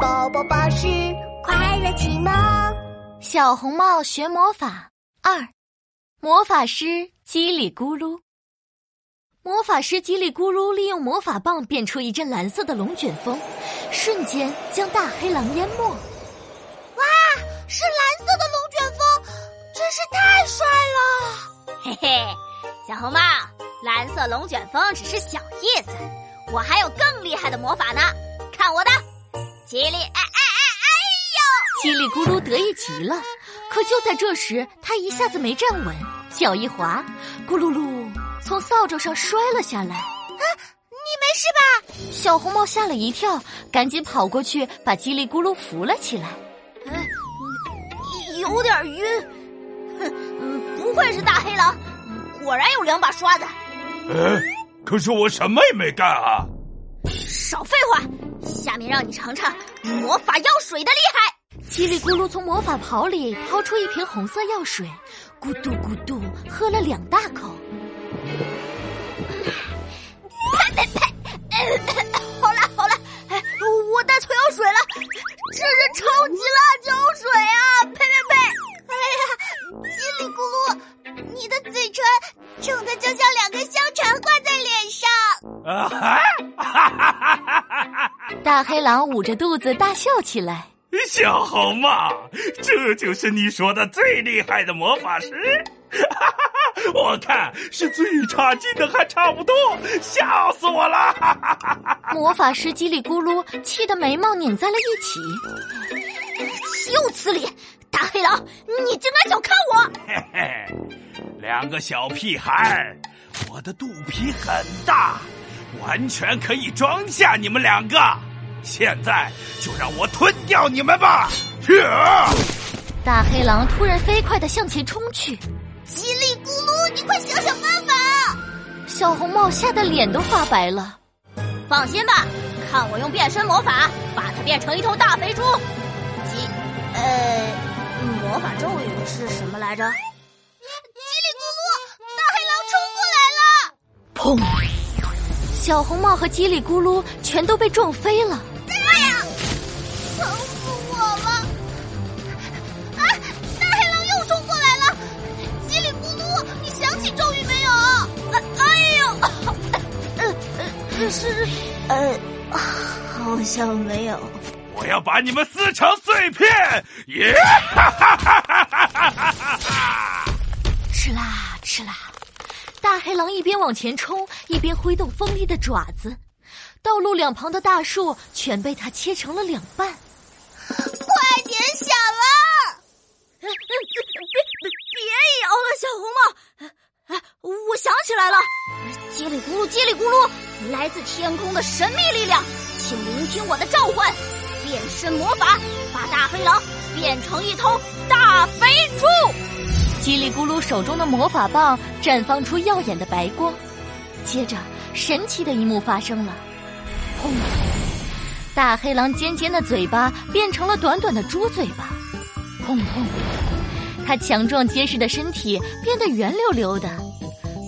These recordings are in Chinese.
宝宝巴士快乐启蒙，小红帽学魔法二，魔法师叽里咕噜。魔法师叽里咕噜利用魔法棒变出一阵蓝色的龙卷风，瞬间将大黑狼淹没。哇，是蓝色的龙卷风，真是太帅了！嘿嘿，小红帽，蓝色龙卷风只是小意思，我还有更厉害的魔法呢，看我的！叽里哎哎哎哎呦！叽里咕噜得意极了，可就在这时，他一下子没站稳，脚一滑，咕噜噜，从扫帚上摔了下来。啊，你没事吧？小红帽吓了一跳，赶紧跑过去把叽里咕噜扶了起来。哎，有点晕。哼，不愧是大黑狼，果然有两把刷子。哎，可是我什么也没干啊！少废话。下面让你尝尝魔法药水的厉害！叽里咕噜从魔法袍里掏出一瓶红色药水，咕嘟咕嘟喝了两大口。呸呸呸！大黑狼捂着肚子大笑起来。小红帽，这就是你说的最厉害的魔法师？哈哈，我看是最差劲的还差不多，笑死我了！魔法师叽里咕噜气得眉毛拧在了一起。岂有此理！大黑狼，你竟敢小看我！嘿嘿，两个小屁孩，我的肚皮很大，完全可以装下你们两个。现在就让我吞掉你们吧！大黑狼突然飞快的向前冲去，叽里咕噜，你快想想办法！小红帽吓得脸都发白了。放心吧，看我用变身魔法把它变成一头大肥猪。叽，呃，魔法咒语是什么来着？叽里咕噜，大黑狼冲过来了！砰！小红帽和叽里咕噜全都被撞飞了。是，呃，好像没有。我要把你们撕成碎片！耶！哈哈哈哈哈哈！吃啦吃啦！大黑狼一边往前冲，一边挥动锋利的爪子，道路两旁的大树全被它切成了两半。快点想啊！别别别摇了，小红帽！哎，我想起来了，叽里咕噜，叽里咕噜。来自天空的神秘力量，请聆听我的召唤！变身魔法，把大黑狼变成一头大肥猪！叽里咕噜手中的魔法棒绽放出耀眼的白光，接着神奇的一幕发生了：砰！大黑狼尖尖的嘴巴变成了短短的猪嘴巴，砰砰！它强壮结实的身体变得圆溜溜的，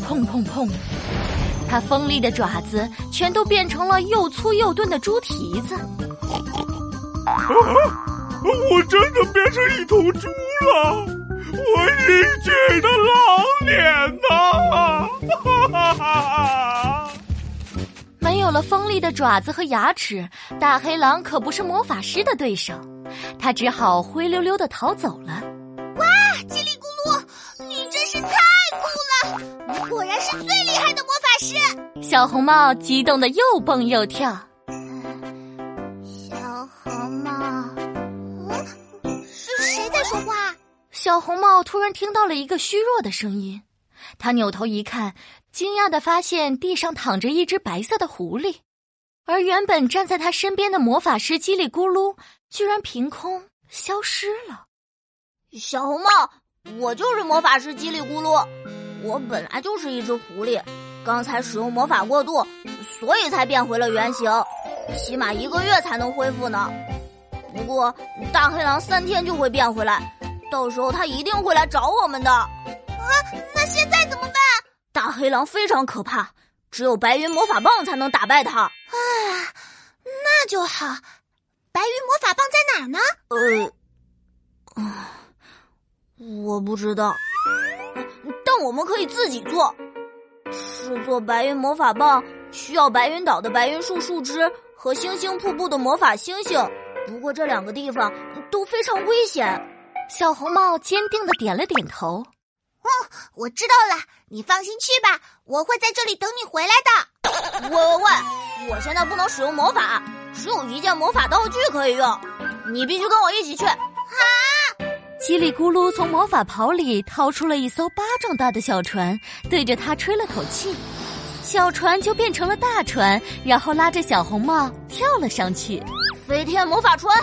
砰砰砰！它锋利的爪子全都变成了又粗又钝的猪蹄子。啊！我真的变成一头猪了！我英俊的老脸呐！哈哈哈！没有了锋利的爪子和牙齿，大黑狼可不是魔法师的对手，他只好灰溜溜的逃走了。哇！叽里咕噜，你真是太酷了！你果然是最厉害的。是小红帽激动的又蹦又跳。小红帽，嗯，是谁在说话？小红帽突然听到了一个虚弱的声音，他扭头一看，惊讶的发现地上躺着一只白色的狐狸，而原本站在他身边的魔法师叽里咕噜居然凭空消失了。小红帽，我就是魔法师叽里咕噜，我本来就是一只狐狸。刚才使用魔法过度，所以才变回了原形，起码一个月才能恢复呢。不过大黑狼三天就会变回来，到时候他一定会来找我们的。啊，那现在怎么办？大黑狼非常可怕，只有白云魔法棒才能打败他。啊，那就好，白云魔法棒在哪儿呢？呃，啊，我不知道，但我们可以自己做。制作白云魔法棒需要白云岛的白云树树枝和星星瀑布的魔法星星，不过这两个地方都非常危险。小红帽坚定的点了点头。哦，我知道了，你放心去吧，我会在这里等你回来的。喂喂喂，我现在不能使用魔法，只有一件魔法道具可以用，你必须跟我一起去。啊！叽里咕噜从魔法袍里掏出了一艘巴掌大的小船，对着它吹了口气，小船就变成了大船，然后拉着小红帽跳了上去。飞天魔法船，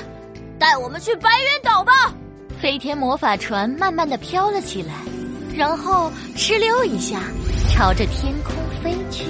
带我们去白云岛吧！飞天魔法船慢慢的飘了起来，然后哧溜一下，朝着天空飞去。